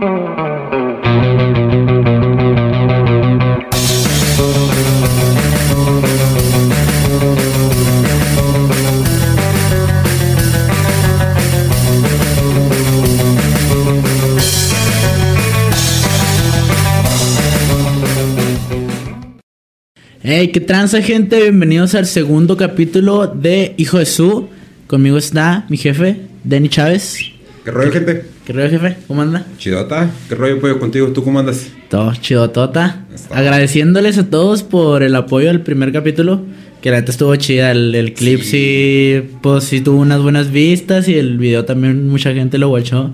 Hey, qué tranza gente, bienvenidos al segundo capítulo de Hijo de Su. Conmigo está mi jefe, Denny Chávez. ¿Qué rollo, gente? ¿Qué rollo, jefe? ¿Cómo anda? Chidota. ¿Qué rollo, pollo, contigo? ¿Tú cómo andas? Todo chidotota. Agradeciéndoles a todos por el apoyo del primer capítulo. Que la neta estuvo chida. El, el clip sí. pues sí tuvo unas buenas vistas. Y el video también mucha gente lo watchó.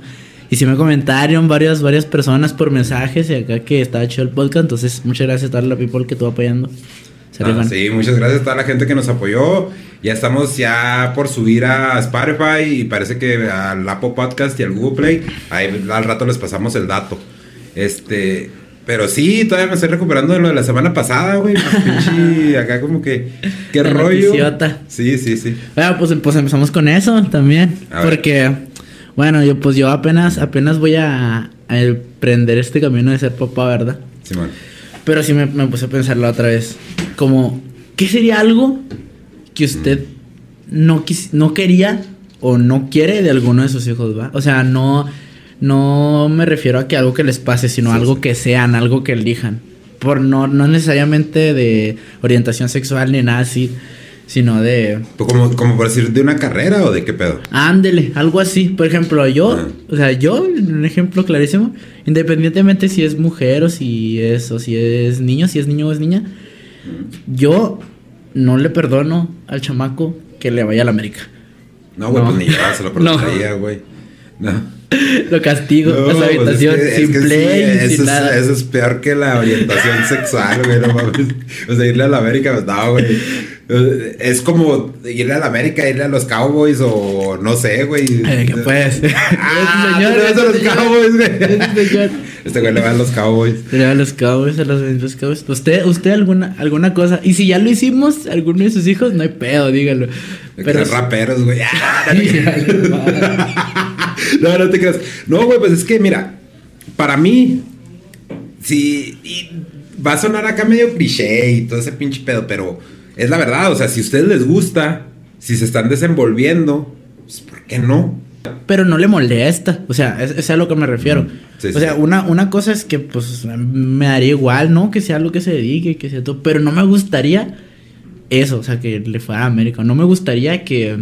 Y sí me comentaron varias, varias personas por mensajes y acá que estaba chido el podcast. Entonces, muchas gracias a toda la people que estuvo apoyando. Ah, sí, muchas gracias a toda la gente que nos apoyó. Ya estamos ya por subir a Spotify y parece que al Apple Podcast y al Google Play. Ahí al rato les pasamos el dato. Este, pero sí, todavía me estoy recuperando de lo de la semana pasada, güey. Pinche, acá como que qué La rollo. noticiota. Sí, sí, sí. Bueno, pues, pues empezamos con eso también. A ver. porque, bueno, yo pues yo apenas, apenas voy a, a emprender este camino de ser papá, ¿verdad? Simón. Pero sí me, me puse a pensarlo otra vez. Como, ¿qué sería algo que usted no, quis- no quería o no quiere de alguno de sus hijos, va? O sea, no, no me refiero a que algo que les pase, sino Sí, algo sí. que sean, algo que elijan. Por no, no necesariamente de orientación sexual ni nada así, sino de ¿Tú como, como por decir de una carrera o de qué pedo? Ándele, algo así. Por ejemplo, yo, Ajá. o sea, yo, un ejemplo clarísimo, independientemente si es mujer o si es, o si es niño, si es niño o es niña, yo no le perdono al chamaco que le vaya a la América. No, güey, No. pues ni yo se lo preguntaría, güey. No. Lo castigo No, a su pues es habitación que- es sin sí, eso, sin es, nada. eso es peor que la orientación sexual, güey. No mames. O sea, irle a la América, pues no, güey. Es como irle a la América, irle a los Cowboys o no sé, güey. Eh, ¿Qué pues? Ah, tú a los señor, Cowboys, güey. señor. Este güey le va a los Cowboys. Le va a los Cowboys, a los benditos Cowboys. ¿Usted, usted alguna, alguna cosa? Y si ya lo hicimos, alguno de sus hijos, no hay pedo, dígalo. Pero Pero raperos, güey. Ah, no, no te creas. No, güey, pues es que mira, para mí, sí, y va a sonar acá medio cliché y todo ese pinche pedo, pero es la verdad. O sea, si a ustedes les gusta, si se están desenvolviendo, pues ¿por qué no? Pero no le molesta. O sea, es, es a lo que me refiero. Sí, o sí. sea, una, una cosa es que pues me daría igual, ¿no? Que sea lo que se dedique, que sea todo. Pero no me gustaría eso, o sea, que le fuera a América. No me gustaría que.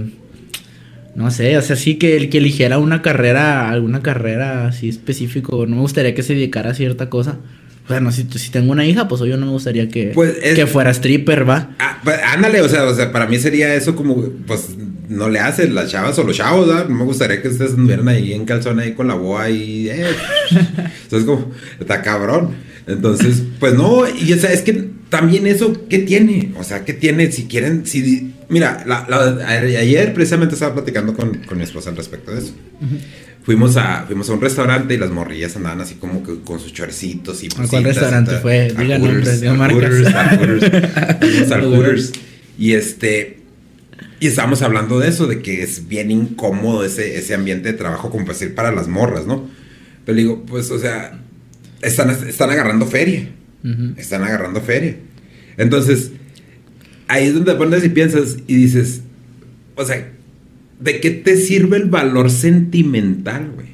No sé, o sea, sí que el que eligiera una carrera, alguna carrera así específico. No me gustaría que se dedicara a cierta cosa. O sea, no, si, si tengo una hija, pues yo no me gustaría que, Pues, es- que fuera stripper, va. Ah, pues, ándale, o sea, o sea, para mí sería eso como, pues, no le hacen las chavas o los chavos, ¿verdad? No me gustaría que ustedes anduvieran ahí en calzón ahí con la boa y, eh, entonces como, está cabrón. Entonces, pues no, y o sea, es que también eso, ¿qué tiene? O sea, ¿qué tiene? Si quieren, si, mira, la- la- ayer precisamente estaba platicando con, con mi esposa al respecto de eso. Fuimos a, fuimos a un restaurante y las morrillas andaban así como que con sus chorcitos y cuál blusitas y restaurante fue? A Diga Hooters, nombres, a. Hooters, a. Fuimos al Hooters. Y este. Y estábamos hablando de eso, de que es bien incómodo ese, ese ambiente de trabajo, como para decir, para las morras, ¿no? Pero digo, pues, o sea, están, están agarrando feria. Están agarrando feria. Entonces, ahí es donde te pones y piensas y dices, o sea, ¿de qué te sirve el valor sentimental, güey?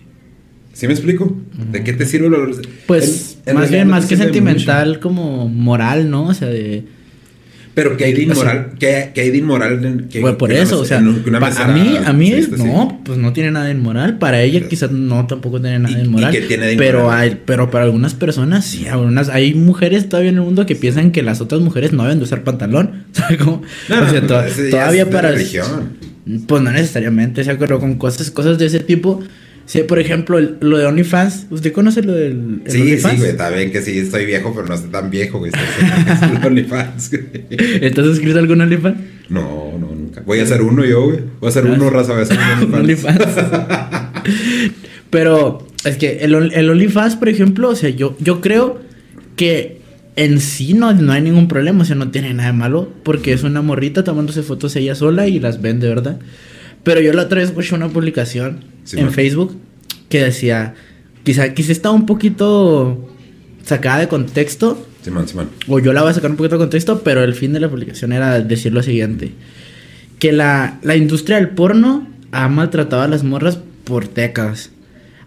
¿Sí me explico? ¿De qué te sirve el valor Pues, en- en más bien, no más que sentimental, como moral, ¿no? O sea, de. Pero que hay de O sea, inmoral, que, que hay de inmoral que, Pues por que una eso, o sea, que una a mí, a mí, sí. no, pues no tiene nada de inmoral. Para ella Pero- quizás no tampoco tiene nada ¿Y- de y inmoral. qué tiene de pero inmoral? hay, pero para algunas personas sí, algunas, hay mujeres todavía en el mundo que piensan que las otras mujeres no deben de usar pantalón. ¿Sabes cómo? No, o sea, no, to- ese ya todavía para. religión. Pues no necesariamente, se acuerdo con cosas, cosas de ese tipo. Sí, por ejemplo, el- lo de OnlyFans. ¿Usted conoce lo del el Sí, sí, güey, está bien que sí, estoy viejo, pero no estoy tan viejo, güey. Estoy- OnlyFans, güey. ¿Estás suscrito a algún OnlyFans? No, no, nunca. Voy a hacer uno yo, güey. Voy a hacer uno, raza, voy a hacer un OnlyFans. Pero es que el, el OnlyFans, por ejemplo, o sea, yo, yo creo que en sí no, no hay ningún problema, o sea, no tiene nada de malo, porque es una morrita tomándose fotos ella sola y las vende, ¿verdad? Pero yo la otra vez escuché una publicación Sí, en man. Facebook que decía quizá, quizá está un poquito sacada de contexto. Simón, Simón. O yo la voy a sacar un poquito de contexto, pero el fin de la publicación era decir lo siguiente. Que la, la industria del porno ha maltratado a las morras por décadas.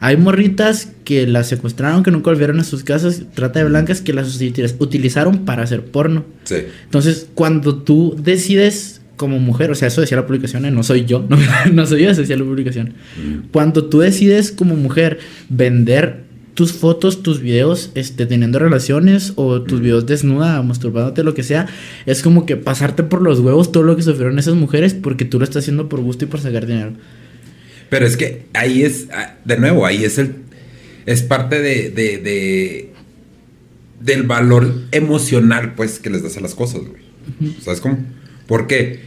Hay morritas que las secuestraron, que nunca volvieron a sus casas, trata de blancas que las util- utilizaron para hacer porno. Sí. Entonces, cuando tú decides como mujer, o sea, eso decía la publicación, ¿eh? no soy yo, no, no soy yo, eso decía la publicación. Cuando tú decides como mujer vender tus fotos, tus videos, este, teniendo relaciones o tus videos desnuda, masturbándote, lo que sea, es como que pasarte por los huevos todo lo que sufrieron esas mujeres porque tú lo estás haciendo por gusto y por sacar dinero. Pero es que ahí es, ah, de nuevo, ahí es el. Es parte de. de, de- del valor emocional, pues, que les das a las cosas, güey. ¿Sabes cómo? ¿Por qué?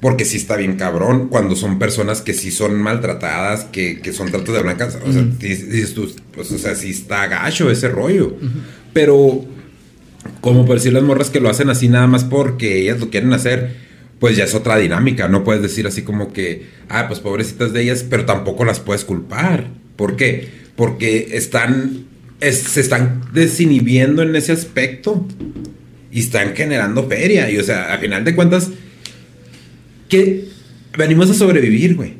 Porque sí está bien cabrón cuando son personas que sí son maltratadas, que, que son tratos de blancas. O sea, dices tú, pues, o sea, sí está gacho ese rollo. Pero, como por decir las morras que lo hacen así nada más porque ellas lo quieren hacer, pues ya es otra dinámica. No puedes decir así como que, ah, pues pobrecitas de ellas, pero tampoco las puedes culpar. ¿Por qué? Porque están, es- se están desinhibiendo en ese aspecto y están generando feria. Y o sea, a final de cuentas, que venimos a sobrevivir, güey.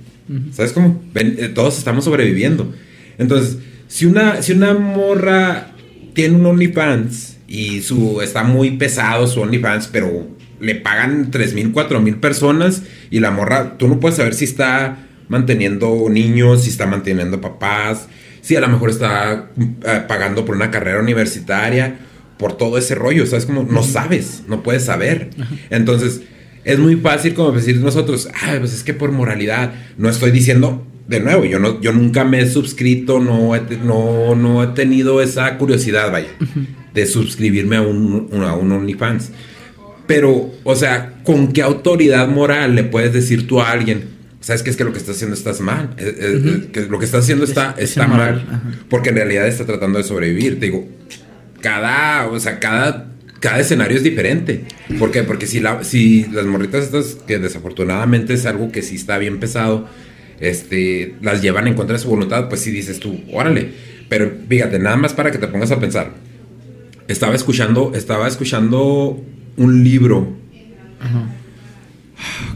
¿Sabes cómo? Ven- eh, todos estamos sobreviviendo. Entonces, si una, si una morra tiene un OnlyFans y su está muy pesado su OnlyFans, pero le pagan 3 mil, 4 mil personas y la morra, tú no puedes saber si está manteniendo niños, si está manteniendo papás, si a lo mejor está eh, pagando por una carrera universitaria, por todo ese rollo, ¿sabes? Como no sabes, no puedes saber. Entonces, es muy fácil como decir nosotros, ah, pues es que por moralidad, no estoy diciendo, de nuevo, yo, no, yo nunca me he suscrito, no he, no, no he tenido esa curiosidad, vaya, de suscribirme a un, un- a un OnlyFans. Pero, o sea, ¿con qué autoridad moral le puedes decir tú a alguien? ¿Sabes qué es que lo que estás haciendo estás mal? Eh, eh, Ujú. que lo que estás haciendo está, Es- es está inmoral, mal. ajá. Porque en realidad está tratando de sobrevivir. Te digo, cada, o sea, cada, cada escenario es diferente. ¿Por qué? Porque si, la, si las morritas estas, que desafortunadamente es algo que sí está bien pesado, este, las llevan en contra de su voluntad, pues sí dices tú, órale. Pero fíjate, nada más para que te pongas a pensar. Estaba escuchando, estaba escuchando un libro. Ajá.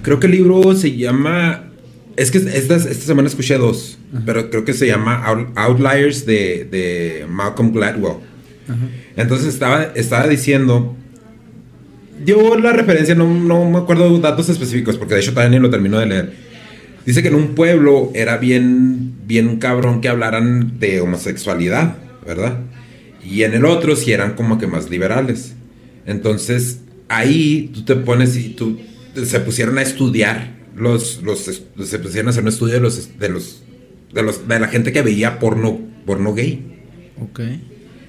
Creo que el libro se llama. Es que esta, esta semana escuché dos, pero creo que se llama Out- Outliers de, de Malcolm Gladwell. Ajá. Entonces estaba, estaba diciendo. Dio la referencia, no, no me acuerdo datos específicos, porque de hecho ni lo termino de leer. Dice que en un pueblo era bien, bien cabrón que hablaran de homosexualidad, ¿verdad? Y en el otro sí eran como que más liberales. Entonces ahí tú te pones y tú se pusieron a estudiar los, los se pusieron a hacer un estudio de los de los de los de la gente que veía porno porno gay. Ok.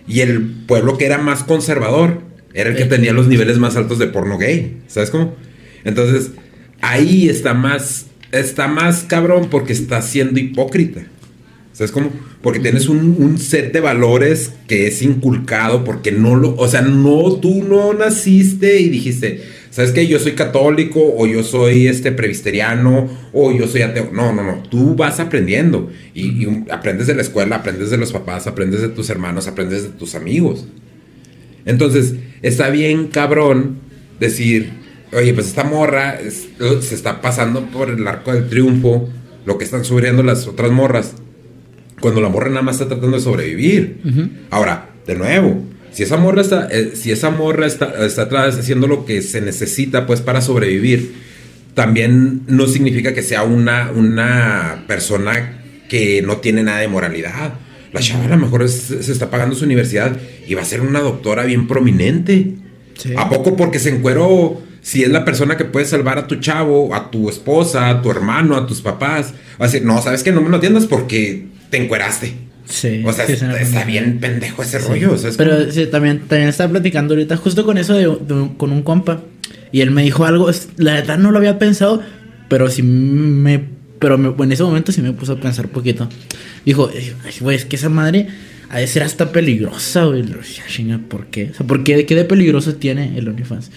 Y el pueblo que era más conservador era el que Eh. tenía los niveles más altos de porno gay. ¿Sabes cómo? Entonces, ahí está más, está más cabrón porque está siendo hipócrita. ¿Sabes cómo? Porque tienes un, un set de valores que es inculcado porque no lo, o sea, no, tú no naciste y dijiste, ¿sabes qué? Yo soy católico o yo soy este presbiteriano o yo soy ateo. No, no, no. Tú vas aprendiendo y, aprendes de la escuela, aprendes de los papás, aprendes de tus hermanos, aprendes de tus amigos. Entonces, está bien cabrón decir, oye, pues esta morra se está pasando por el arco del triunfo, lo que están sufriendo las otras morras, cuando la morra nada más está tratando de sobrevivir. Ahora, de nuevo, si esa morra está, eh, si esa morra está, está atrás haciendo lo que se necesita pues para sobrevivir, también no significa que sea una, una persona que no tiene nada de moralidad. La chava a lo mejor es- se está pagando su universidad y va a ser una doctora bien prominente. Sí. ¿A poco porque se encueró? Si es la persona que puede salvar a tu chavo, a tu esposa, a tu hermano, a tus papás. Va a decir, no, ¿sabes qué? No me lo atiendas porque te encueraste. Sí. O sea, sí, está, bien pendejo ese Sí. rollo. o sea, es Pero como- sí, también, también estaba platicando ahorita justo con eso de, de- con un compa. Y él me dijo algo, la verdad no lo había pensado, pero sí me... Pero me- en ese momento sí me puso a pensar poquito. Dijo, "Ay, güey, es que esa madre ha de ser hasta peligrosa, güey. "Ah, ¿por qué? O sea, ¿por qué, qué de peligroso tiene el OnlyFans?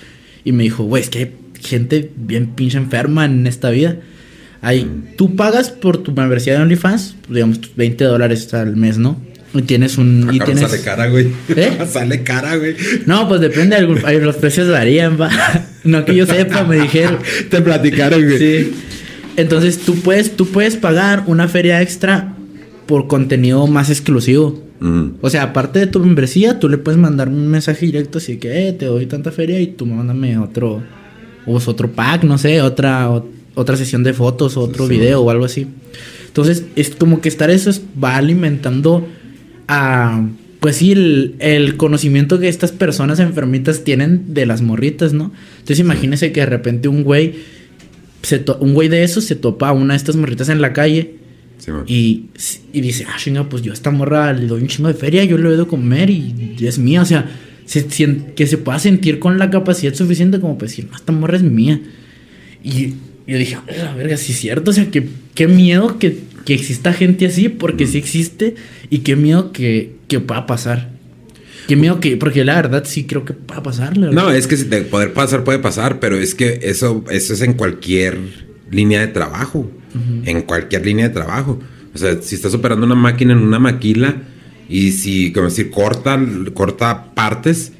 Y me dijo, güey, es que hay gente bien pinche enferma en esta vida. Ahí, tú pagas por tu membresía de OnlyFans, pues, digamos, tus 20 dólares al mes, ¿no? Y tienes un. Acá no tienes... sale cara, güey. ¿Eh? sale cara, güey. No, pues depende, algún- los precios varían, va. No que yo sepa, me dijeron. Te platicaron, güey. Sí. Entonces tú puedes, tú puedes pagar una feria extra por contenido más exclusivo. O sea, aparte de tu membresía, tú le puedes mandar un mensaje directo así que, eh, te doy tanta feria y tú mándame otro, o es otro pack, no sé, otra, o- otra sesión de fotos, o otro Sí. video o algo así. Entonces, es como que estar eso es- va alimentando a, pues sí, el, el conocimiento que estas personas enfermitas tienen de las morritas, ¿no? Entonces, imagínese que de repente un güey, se to- un güey de esos se topa a una de estas morritas en la calle Sí, y, y dice, ah, chinga, pues yo a esta morra le doy un chingo de feria, yo le doy de comer y, es mía. O sea, se, que se pueda sentir con la capacidad suficiente como para decir, no, esta morra es mía. Y yo dije, "A la verga, sí es cierto. O sea, que, qué miedo que, que exista gente así, porque sí existe, y qué miedo que, que pueda pasar. Qué miedo que, porque la verdad sí creo que pueda pasar. la verdad. No, es que si de poder pasar, puede pasar, pero es que eso, eso es en cualquier línea de trabajo. En cualquier línea de trabajo. O sea, si estás operando una máquina en una maquila y si, como decir, corta, corta partes,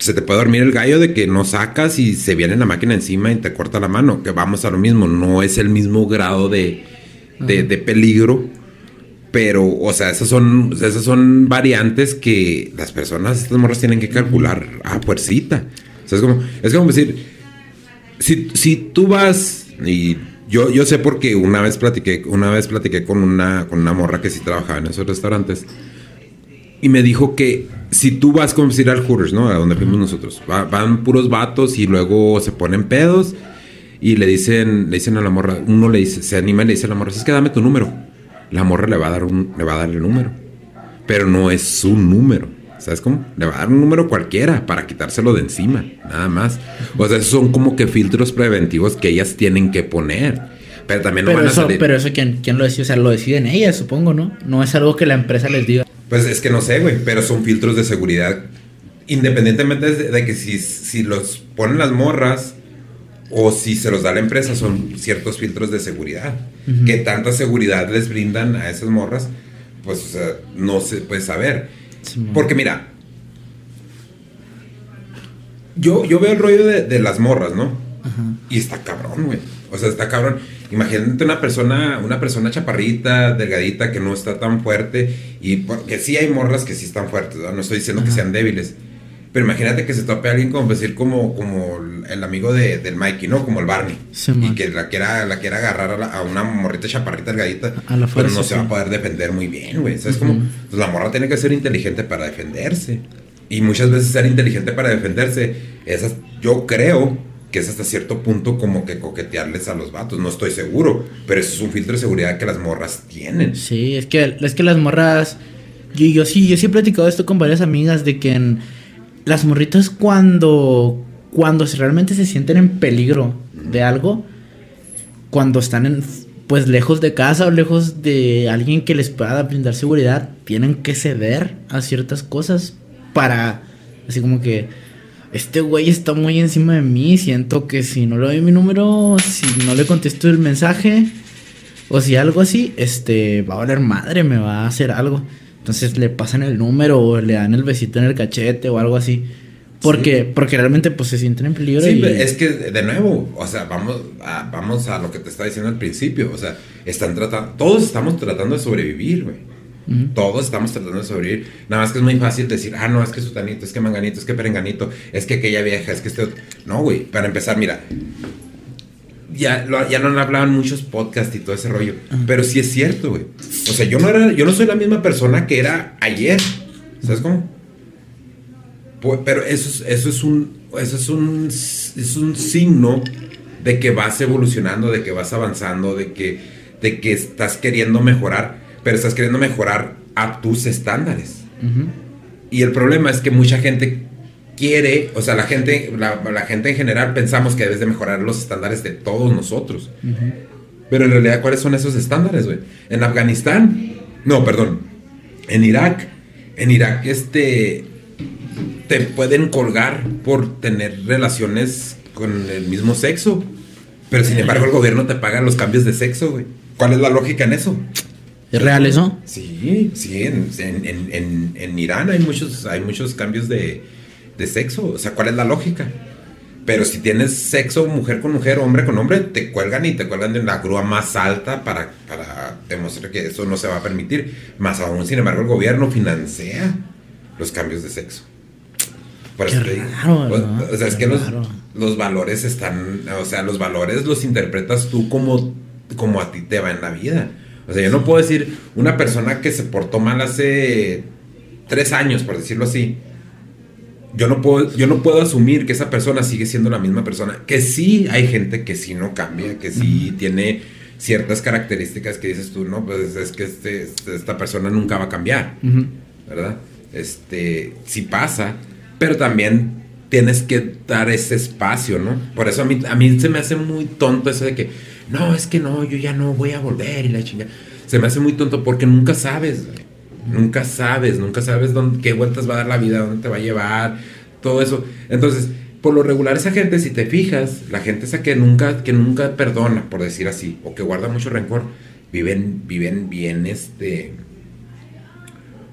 se te puede dormir el gallo de que no sacas y se viene la máquina encima y te corta la mano. Que vamos a lo mismo, no es el mismo grado de, de, de peligro. Pero, o sea, esas son, esas son variantes que las personas, estas morras tienen que calcular a fuercita. O sea, es como, es como decir, si, si tú vas, y yo, yo sé porque una vez platiqué, una vez platiqué con una, con una morra que sí trabajaba en esos restaurantes. Y me dijo que si tú vas como decir al Hooters, ¿no? A donde fuimos nosotros. va- van puros vatos y luego se ponen pedos. Y le dicen, le dicen a la morra, uno le dice, se anima y le dice a la morra, es que dame tu número. La morra le va a dar un, le va a dar el número. Pero no es su número. ¿Sabes cómo? Le va a dar un número cualquiera para quitárselo de encima, nada más. O sea, esos son como que filtros preventivos que ellas tienen que poner. Pero también no pero, van a eso, salir. pero eso, ¿quién, ¿quién lo decide? O sea, lo deciden ellas, supongo, ¿no? No es algo que la empresa les diga. Pues es que no sé, güey, pero son filtros de seguridad. Independientemente de, que si, si los ponen las morras o si se los da la empresa, son ciertos filtros de seguridad. Que tanta seguridad les brindan a esas morras, pues o sea, no se puede saber. Porque mira, yo, yo veo el rollo de, de las morras, ¿no? Ajá. Y está cabrón, güey. O sea, está cabrón. Imagínate una persona, una persona chaparrita, delgadita, que no está tan fuerte. Y porque sí hay morras que sí están fuertes. No estoy diciendo que sean débiles. Pero imagínate que se tope a alguien como decir como, como el amigo de, del Mikey, ¿no? Como el Barney. Sí, y que la quiera, la quiera agarrar a, la- a una morrita chaparrita delgadita. A la pero fuerza, no se va a poder defender muy bien, güey. ¿Sabes Ujú. cómo? Pues la morra tiene que ser inteligente para defenderse. Y muchas veces ser inteligente para defenderse, es, as- yo creo que es hasta cierto punto como que coquetearles a los vatos. No estoy seguro, pero eso es un filtro de seguridad que las morras tienen. Sí, es que, es que las morras. Yo, sí, yo sí he platicado esto con varias amigas de que las morritas cuando. Cuando realmente se sienten en peligro de algo, cuando están. Pues lejos de casa o lejos de alguien que les pueda brindar seguridad, tienen que ceder a ciertas cosas para. Así como que. Este güey está muy encima de mí. Siento que si no le doy mi número, si no le contesto el mensaje, o si algo así, este, va a valer madre, me va a hacer algo. Entonces le pasan el número o le dan el besito en el cachete o algo así. Porque, porque realmente pues se sienten en peligro. Sí, y- pero es que de nuevo, o sea, vamos a, vamos a lo que te estaba diciendo al principio, o sea, están tratando, todos estamos tratando de sobrevivir, güey. Todos estamos tratando de sobrevivir. Nada más que es muy fácil decir, ah, no, es que sutanito, es que manganito, es que perenganito, es que aquella vieja, es que este otro. No, güey, para empezar, mira, ya, lo- ya no hablaban muchos podcasts y todo ese rollo, pero sí es cierto, güey. O sea, yo no, era, yo no soy la misma persona que era ayer, ¿sabes cómo? Pu- Pero eso es, eso es un, eso es un, es un signo de que vas evolucionando, de que vas avanzando, de que, de que estás queriendo mejorar, pero estás queriendo mejorar a tus estándares. Y el problema es que mucha gente quiere, o sea, la gente, la, la gente en general pensamos que debes de mejorar los estándares de todos nosotros. Pero en realidad, ¿cuáles son esos estándares, güey? En Afganistán, no, perdón, en Irak, en Irak, este, te pueden colgar por tener relaciones con el mismo sexo. Pero sin embargo, el gobierno te paga los cambios de sexo, güey. ¿Cuál es la lógica en eso? ¿Es real eso? Sí, sí, en, en- en- en- Irán hay muchos, hay muchos cambios de, de sexo. O sea, ¿cuál es la lógica? Pero si tienes sexo mujer con mujer, hombre con hombre, te cuelgan y te cuelgan de la grúa más alta para, para demostrar que eso no se va a permitir. Más aún, sin embargo, el gobierno financia los cambios de sexo. Por Qué O- ¿verdad? o sea, es Qué que los, los valores están, o sea, los valores los interpretas tú como, como a ti te va en la vida. O sea, yo no puedo decir una persona que se portó mal hace tres años, por decirlo así. Yo no puedo, yo no puedo asumir que esa persona sigue siendo la misma persona. Que sí hay gente que sí no cambia, que sí tiene ciertas características que dices tú, no, pues es que este, este- esta persona nunca va a cambiar. Ujú. ¿verdad? Este, sí pasa, pero también tienes que dar ese espacio, ¿no? Por eso a mí, a mí se me hace muy tonto eso de que, no, es que no, yo ya no voy a volver y la chingada. Se me hace muy tonto porque nunca sabes, güey. nunca sabes, nunca sabes dónde, qué vueltas va a dar la vida, dónde te va a llevar, todo eso. Entonces, por lo regular esa gente, si te fijas, la gente esa que nunca, que nunca perdona, por decir así, o que guarda mucho rencor, viven, viven bien, este,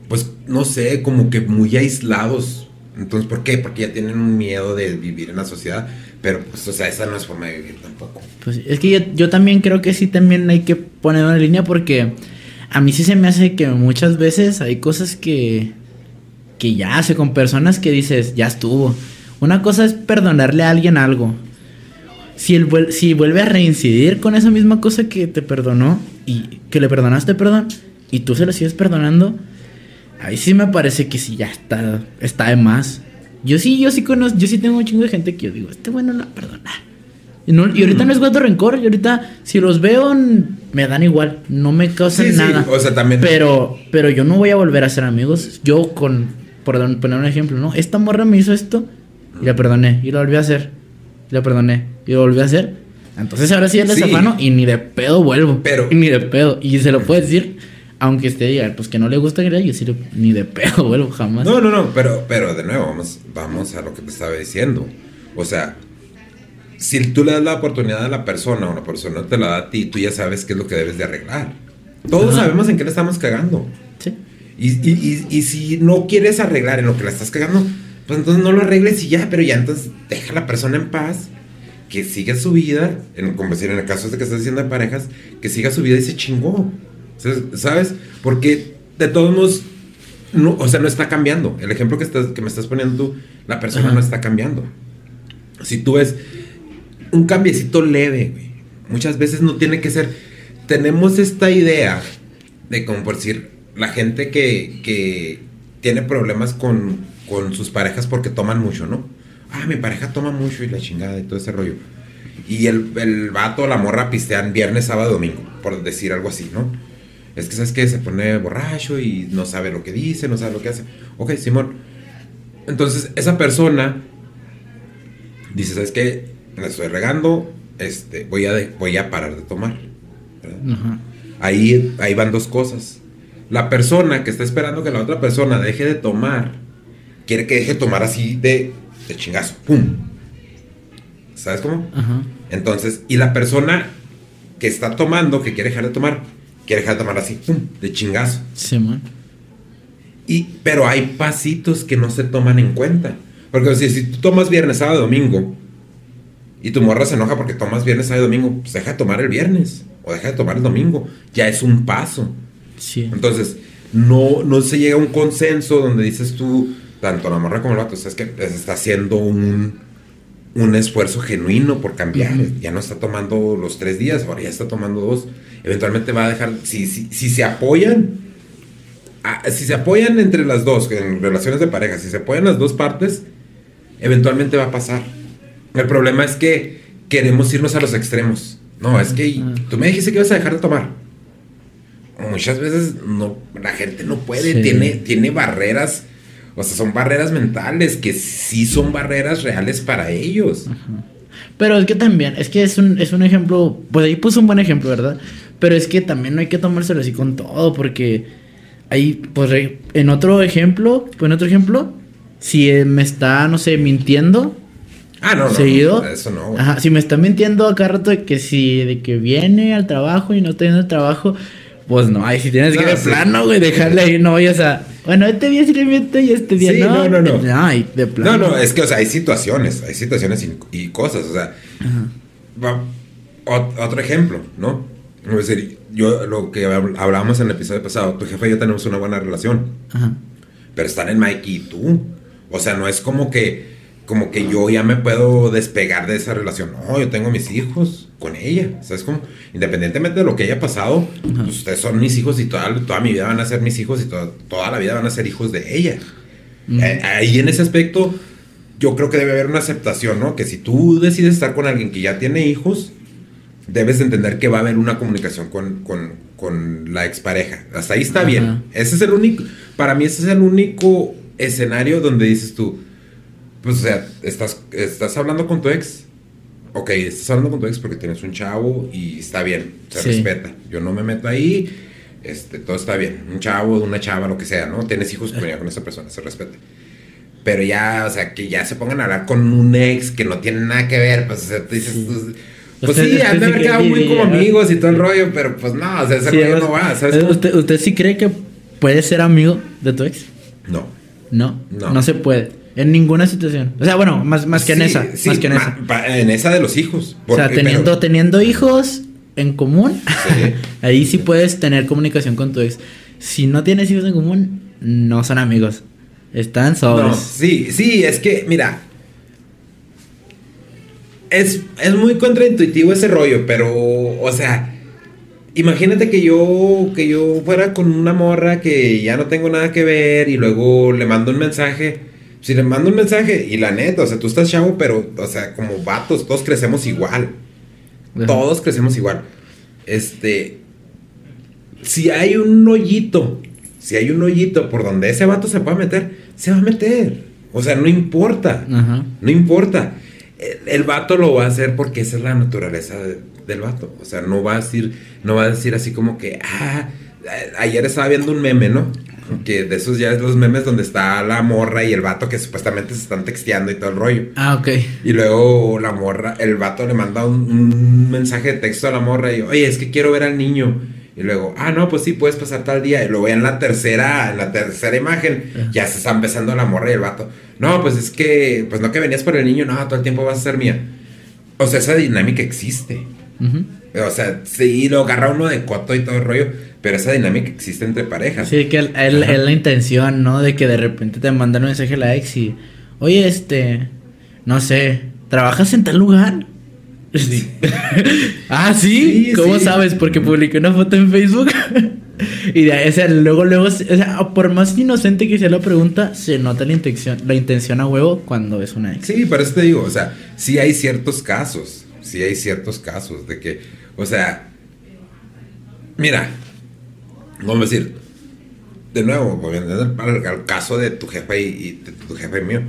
pues no sé, como que muy aislados. Entonces, ¿por qué? Porque ya tienen un miedo de vivir en la sociedad. Pero, pues, o sea, esa no es forma de vivir tampoco. Pues es que yo, yo también creo que sí también hay que poner una línea porque a mí sí se me hace que muchas veces hay cosas que que ya hace con personas que dices, ya estuvo. Una cosa es perdonarle a alguien algo. Si, él si vuelve a reincidir con esa misma cosa que te perdonó y que le perdonaste, perdón, y tú se lo sigues perdonando, ahí sí me parece que sí ya está, está de más. Yo sí, yo sí conozco, yo sí tengo un chingo de gente que yo digo, este bueno la perdona. Y, no- y ahorita no es guardo rencor, y ahorita si los veo me dan igual, no me causan Sí, sí, nada. o sea, también- Pero, pero yo no voy a volver a ser amigos. Yo con, por poner un ejemplo, ¿no? Esta morra me hizo esto y la perdoné y lo volví a hacer. Y la perdoné y lo volví a hacer. Entonces ahora sí es Sí. y ni de pedo vuelvo. Pero- Y ni de pedo. Y se lo puede decir, aunque esté diga, pues que no le gusta le yo sí ni de pedo vuelvo jamás. No, no, no, pero, pero de nuevo, vamos, vamos a lo que te estaba diciendo. O sea, si tú le das la oportunidad a la persona o la persona te la da a ti, tú ya sabes qué es lo que debes de arreglar. Todos Ajá. sabemos en qué le estamos cagando. Sí. Y, y- y- y si no quieres arreglar en lo que la estás cagando, pues entonces no lo arregles y ya, pero ya entonces deja a la persona en paz, que siga su vida, en, como decir, en el caso de que estás diciendo de parejas, que siga su vida y se chingó. ¿Sabes? Porque de todos modos, no, o sea, no está cambiando. El ejemplo que, estás, que me estás poniendo tú, la persona Ajá. no está cambiando. Si tú ves un cambiecito leve, güey, muchas veces no tiene que ser. Tenemos esta idea de como por decir, la gente que, que tiene problemas con, con sus parejas porque toman mucho, ¿no? Ah, mi pareja toma mucho y la chingada y todo ese rollo. Y el, el vato la morra pistean viernes, sábado, domingo, por decir algo así, ¿no? Es que, ¿sabes qué? Se pone borracho y no sabe lo que dice, no sabe lo que hace. Ok, Simón. Entonces, esa persona dice, ¿sabes qué? La estoy regando, este, voy a, de- voy a parar de tomar. Ajá. Ahí, ahí van dos cosas. La persona que está esperando que la otra persona deje de tomar, quiere que deje de tomar así de, de chingazo. ¡Pum! ¿Sabes cómo? Ajá. Entonces, y la persona que está tomando, que quiere dejar de tomar, quiere dejar de tomar así, ¡pum! De chingazo. Sí, man. Y, pero hay pasitos que no se toman en cuenta. Porque si, si tú tomas viernes, sábado, domingo, y tu morra se enoja porque tomas viernes, sábado, domingo, pues deja de tomar el viernes o deja de tomar el domingo. Ya es un paso. Sí. Entonces, no, no se llega a un consenso donde dices tú, tanto la morra como el vato, o sea, es que se está haciendo un, un esfuerzo genuino por cambiar. Ya no está tomando los tres días, ahora ya está tomando dos. Eventualmente va a dejar, si, si, si se apoyan, ah, si se apoyan entre las dos, en relaciones de pareja, si se apoyan las dos partes, eventualmente va a pasar. El problema es que queremos irnos a los extremos. No, es que tú me dijiste que ibas a dejar de tomar. Muchas veces no, la gente no puede, Sí. tiene, tiene barreras, o sea, son barreras mentales que sí son barreras reales para ellos. Pero es que también, es que es un, es un ejemplo, pues ahí puso un buen ejemplo, ¿verdad? Pero es que también no hay que tomárselo así con todo, porque ahí, pues en otro ejemplo, pues en otro ejemplo, si eh, me está, no sé, mintiendo Ah, no, seguido, no, eso no. güey. ajá, si me está mintiendo a cada rato de que si, de que viene al trabajo y no está yendo al trabajo, Pues no, ahí si tienes que ir de sí. plano, güey, dejarle ahí, no vayas a. Bueno, este día sí le meto y este día Sí, no. no, no, no. Ay, de plano. No, no, es que, o sea, hay situaciones, hay situaciones y, y cosas, o sea, Ajá. va- ot- otro ejemplo, ¿no? Es decir, yo, lo que habl- hablábamos en el episodio pasado, tu jefe y yo tenemos una buena relación, Ajá. pero están en Mikey y tú. O sea, no es como que, como que yo ya me puedo despegar de esa relación. No, yo tengo mis hijos con ella. ¿Sabes cómo? Independientemente de lo que haya pasado, pues ustedes son mis hijos y toda, toda mi vida van a ser mis hijos y toda, toda la vida van a ser hijos de ella. Ujú. Eh, ahí en ese aspecto, yo creo que debe haber una aceptación, ¿no? Que si tú decides estar con alguien que ya tiene hijos, debes de entender que va a haber una comunicación con, con, con la expareja. Hasta ahí está Ajá. bien. Ese es el único, para mí ese es el único escenario donde dices tú, pues o sea, estás, estás hablando con tu ex. Ok, estás hablando con tu ex porque tienes un chavo y está bien, se Sí. respeta. Yo no me meto ahí, este, todo está bien. Un chavo, una chava, lo que sea, ¿no? Tienes hijos con, con esa persona, se respeta. Pero ya, o sea, que ya se pongan a hablar con un ex que no tiene nada que ver, pues, o sea, tú dices, Sí. pues, pues Usted- sí, han de haber que quedado muy como amigos y todo el rollo, pero pues no, o sea, ese Sí, rollo es- no va, ¿sabes? es- cómo? ¿Usted, ¿Usted sí cree que puede ser amigo de tu ex? No. No, No. no, se puede. En ninguna situación. O sea, bueno, más, más que en Sí, esa. sí, más que en ma- esa. pa- en esa de los hijos. o sea, Porque- teniendo, pero- teniendo hijos en común, Sí. ahí sí puedes tener comunicación con tu ex. Si no tienes hijos en común, no son amigos. Están sobres. No, sí, sí, es que, mira. Es, es muy contraintuitivo ese rollo, pero, o sea, imagínate que yo, que yo fuera con una morra que ya no tengo nada que ver y luego le mando un mensaje. Si le mando un mensaje y la neta, o sea, tú estás chavo, pero, o sea, como vatos, todos crecemos igual. Ajá. Todos crecemos igual. Este. Si hay un hoyito, si hay un hoyito por donde ese vato se pueda meter, se va a meter. O sea, no importa. Ajá. No importa. El, vato lo va a hacer porque esa es la naturaleza de- del vato. O sea, no va a decir, no va a decir así como que, ah, ayer estaba viendo un meme, ¿no? Que de esos ya es los memes donde está la morra y el vato que supuestamente se están texteando y todo el rollo. Ah, ok. Y luego la morra, el vato le manda un, un mensaje de texto a la morra y oye, es que quiero ver al niño. Y luego, ah, no, pues sí, puedes pasar tal día. Y luego ya en la tercera, en la tercera imagen, ya se está empezando la morra y el vato. No, pues es que, pues no que venías por el niño, no, todo el tiempo vas a ser mía. O sea, esa dinámica existe. O sea, sí, lo agarra uno de coto y todo el rollo, pero esa dinámica existe entre parejas. Sí, que el- el- Ajá. es la intención, ¿no? De que de repente te mandan un mensaje a la ex y, oye, este, no sé, ¿trabajas en tal lugar? Sí. ah, ¿sí? Sí, ¿Cómo sí. sabes? Porque publiqué una foto en Facebook. y de ahí, o sea, luego, luego, o sea, por más inocente que sea la pregunta, se nota la intención, la intención a huevo cuando es una ex. Sí, por eso te digo, o sea, sí hay ciertos casos, sí hay ciertos casos de que, o sea, mira, vamos a decir, de nuevo, al, al caso de tu jefa y, y de tu jefe mío,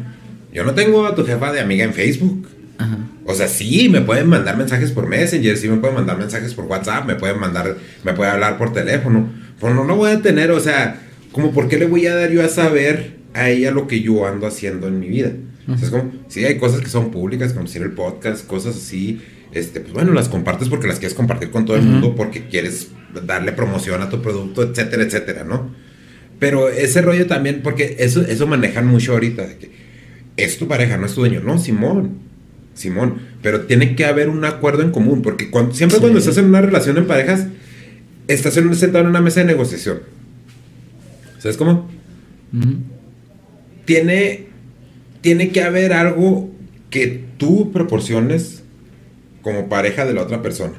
yo no tengo a tu jefa de amiga en Facebook. O sea, sí, me pueden mandar mensajes por Messenger, sí me pueden mandar mensajes por WhatsApp, me pueden mandar, me puede hablar por teléfono. Pero no lo voy a tener, o sea, como por qué le voy a dar yo a saber a ella lo que yo ando haciendo en mi vida. O sea, es como, sí, hay cosas que son públicas, como decir el podcast, cosas así. Este, pues bueno, las compartes porque las quieres compartir con todo el mundo, porque quieres darle promoción a tu producto, etcétera, etcétera, ¿no? Pero ese rollo también, porque eso, eso manejan mucho ahorita, de que es tu pareja, no es tu dueño. No, Simón. Simón. Pero tiene que haber un acuerdo en común. Porque cuando, siempre Sí. cuando estás en una relación en parejas, estás en, sentado en una mesa de negociación. ¿Sabes cómo? Tiene, tiene que haber algo que tú proporciones como pareja de la otra persona.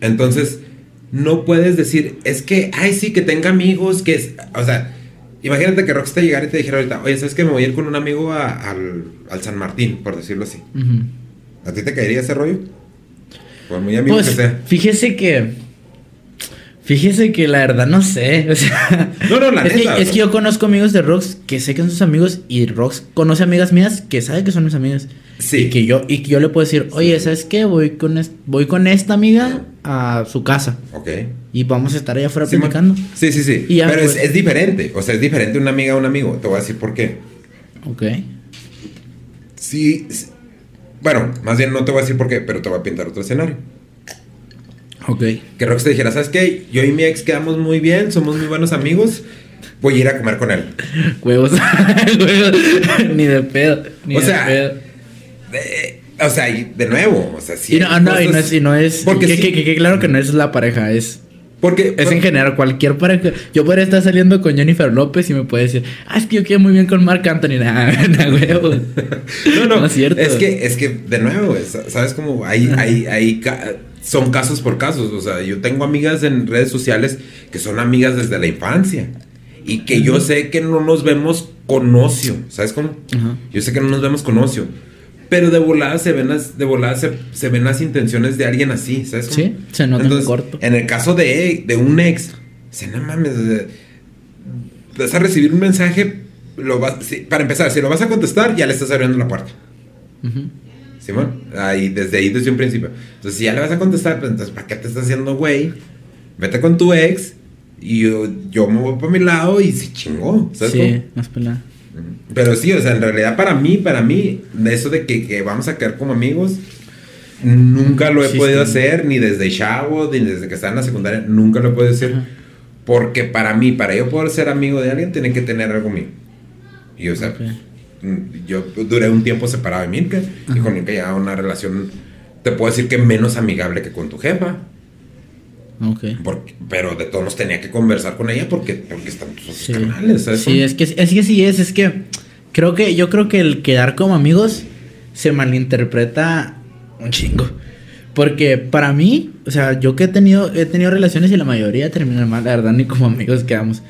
Entonces, no puedes decir, es que, ay, sí, que tenga amigos, que es, o sea, imagínate que Rox te llegara y te dijera ahorita, oye, ¿sabes que me voy a ir con un amigo a- al, al San Martín, por decirlo así? ¿A ti te caería ese rollo? Por muy amigo Pues, que sea. fíjese que. Fíjese que la verdad no sé. O sea, No, no, la es, neta, que, es que yo conozco amigos de Rox que sé que son sus amigos y Rox conoce amigas mías que sabe que son mis amigas. Sí. Y que yo, y que yo le puedo decir, oye, ¿sabes qué? Voy con, es- voy con esta amiga a su casa Ok. y vamos a estar allá afuera Sí, man. platicando. Sí, sí, sí. Y ya, Pero es, pues. es diferente. O sea, es diferente una amiga a un amigo. Te voy a decir por qué. Ok. Sí, sí. Bueno, más bien no te voy a decir por qué, pero te voy a pintar otro escenario. Ok. Que Rox te dijera, ¿sabes qué? Yo y mi ex quedamos muy bien, somos muy buenos amigos, voy a ir a comer con él. Huevos. Huevos. ni de pedo. Ni O de sea, pedo. Eh, o sea, de nuevo, o sea, sí. Y no, hay no, y no es, y no es. Porque que, sí- que- que- que claro que no es la pareja, es. Porque, Es en general, cualquier pareja. Yo podría estar saliendo con Jennifer López y me puede decir, ah, es que yo quedo muy bien con Marc Anthony. Nah, nah, huevos. No, no, No es cierto. Es que, es que, de nuevo, es- ¿sabes cómo? Hay, hay, hay, ca- son casos por casos. O sea, yo tengo amigas en redes sociales que son amigas desde la infancia. Y que yo sé que no nos vemos con ocio. ¿Sabes cómo? Ajá. Yo sé que no nos vemos con ocio. Pero de volada se ven las, de volada se, se ven las intenciones de alguien así, ¿sabes? cómo? Sí, se nota en corto. En el caso de, de un ex, dice, no mames, vas a recibir un mensaje, lo vas, sí, para empezar, si lo vas a contestar, ya le estás abriendo la puerta. Ujú. Simón, ahí, desde ahí, desde un principio. Entonces, si ya le vas a contestar, pues entonces, ¿para qué te estás haciendo, güey? Vete con tu ex y yo, yo me voy para mi lado y se chingó, ¿sabes? cómo? Sí, más pelada. Pero sí, o sea, en realidad para mí, para mí, de eso de que, que vamos a quedar como amigos, nunca lo he Sí, podido sí. hacer, ni desde chavo, ni desde que estaba en la secundaria, nunca lo he podido hacer. Ajá. Porque para mí, para yo poder ser amigo de alguien, tiene que tener algo mío. Y o sea, mm, yo duré un tiempo separado de Mirka, y con Mirka llevaba una relación, te puedo decir que menos amigable que con tu jefa. Porque, pero de todos modos tenía que conversar con ella porque, porque están sus Sí, canales, ¿sabes? Sí, es que, es que sí es, es que creo que yo creo que el quedar como amigos se malinterpreta un chingo. Porque para mí, o sea, yo que he tenido, he tenido relaciones y la mayoría terminan mal, la verdad, ni como amigos quedamos.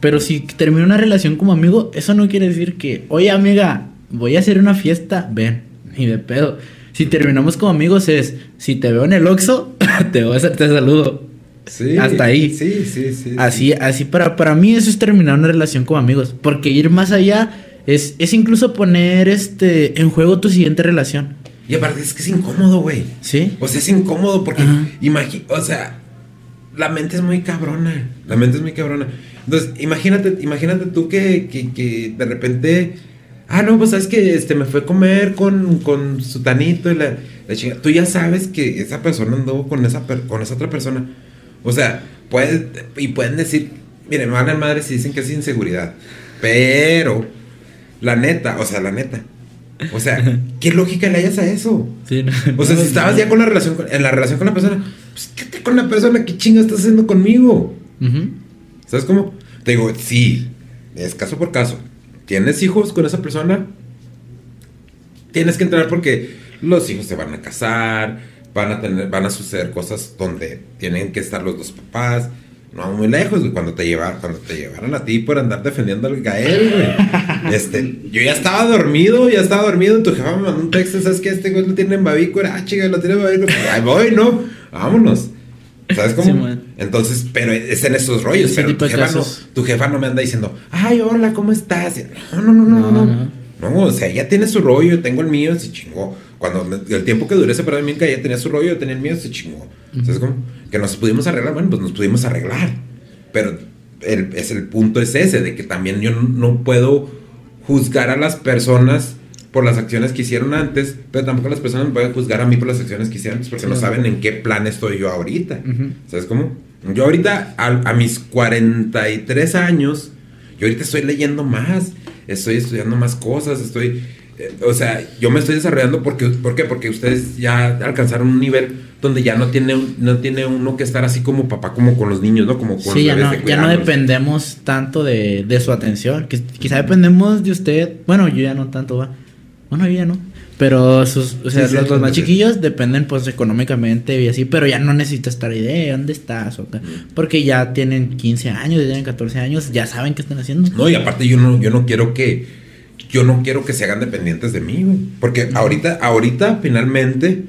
Pero si termino una relación como amigo, eso no quiere decir que, oye amiga, voy a hacer una fiesta, ven, ni de pedo. Si terminamos como amigos es, si te veo en el Oxxo, te voy a te saludo. Sí, Hasta ahí. Sí, sí, sí. Así, así para, para mí eso es terminar una relación como amigos. Porque ir más allá es, es incluso poner este en juego tu siguiente relación. Y aparte es que es incómodo, güey. ¿Sí? O sea, es incómodo porque, Ajá. imagi- o sea, la mente es muy cabrona. La mente es muy cabrona. Entonces, imagínate, imagínate tú que, que, que de repente, ah, no, pues sabes que este me fue a comer con, con su tanito y la, la chinga. Tú ya sabes que esa persona andó con esa, per- con esa otra persona. O sea, puede, y pueden decir, miren, me van a madre si dicen que es inseguridad. Pero, la neta, o sea, la neta. O sea, ¿qué lógica le hayas a eso? Sí, no, O sea, no, si estabas no. ya con la relación con- en la relación con la persona, pues quédate con la persona, ¿qué chinga estás haciendo conmigo? ¿Sabes cómo? Te digo, sí, es caso por caso. ¿Tienes hijos con esa persona? Tienes que entrar porque los hijos se van a casar, van a tener, van a suceder cosas donde tienen que estar los dos papás. No muy lejos, güey, cuando te llevaron, cuando te llevaron a ti por andar defendiendo al Gael, güey. Este, yo ya estaba dormido, ya estaba dormido, tu jefa me mandó un texto, ¿sabes qué? Este güey lo tiene en bavícora, ah, chica, lo tiene en bavícora. Pues, Ahí voy, ¿no? Vámonos. ¿Sabes cómo? Sí. Entonces, pero es en esos rollos, pero tu jefa, no, tu jefa no me anda diciendo, ay, hola, ¿cómo estás? No, no, no, no, no. No, no. No, o sea, ella tiene su rollo, yo tengo el mío, se chingó. Cuando el tiempo que duré separado de mí, que ella tenía su rollo, yo tenía el mío, se chingó. ¿Sabes cómo? Que nos pudimos arreglar, bueno, pues nos pudimos arreglar. Pero el, es el punto es ese, de que también yo no, no puedo juzgar a las personas por las acciones que hicieron antes, pero tampoco las personas me pueden juzgar a mí por las acciones que hicieron antes, porque Sí. no saben en qué plan estoy yo ahorita. Ujú. ¿Sabes cómo? Yo ahorita, a, a mis 43 años, yo ahorita estoy leyendo más, estoy estudiando más cosas, estoy... eh, o sea, yo me estoy desarrollando porque... ¿Por qué? Porque ustedes ya alcanzaron un nivel donde ya no tiene, no tiene uno que estar así como papá, como con los niños, ¿no? Como con Sí, los ya no, ya no dependemos tanto de, de su atención. Que, quizá dependemos de usted. Bueno, yo ya no tanto, va. Bueno, yo ya no. Pero sus, o sea, Sí, sí, los, más chiquillos dependen pues económicamente y así, pero ya no necesita estar ahí de dónde estás o acá. Porque ya tienen 15 años, ya tienen 14 años, ya saben qué están haciendo. No, y aparte yo no, yo no quiero que... Yo no quiero que se hagan dependientes de mí, güey. Porque ahorita, ahorita, finalmente,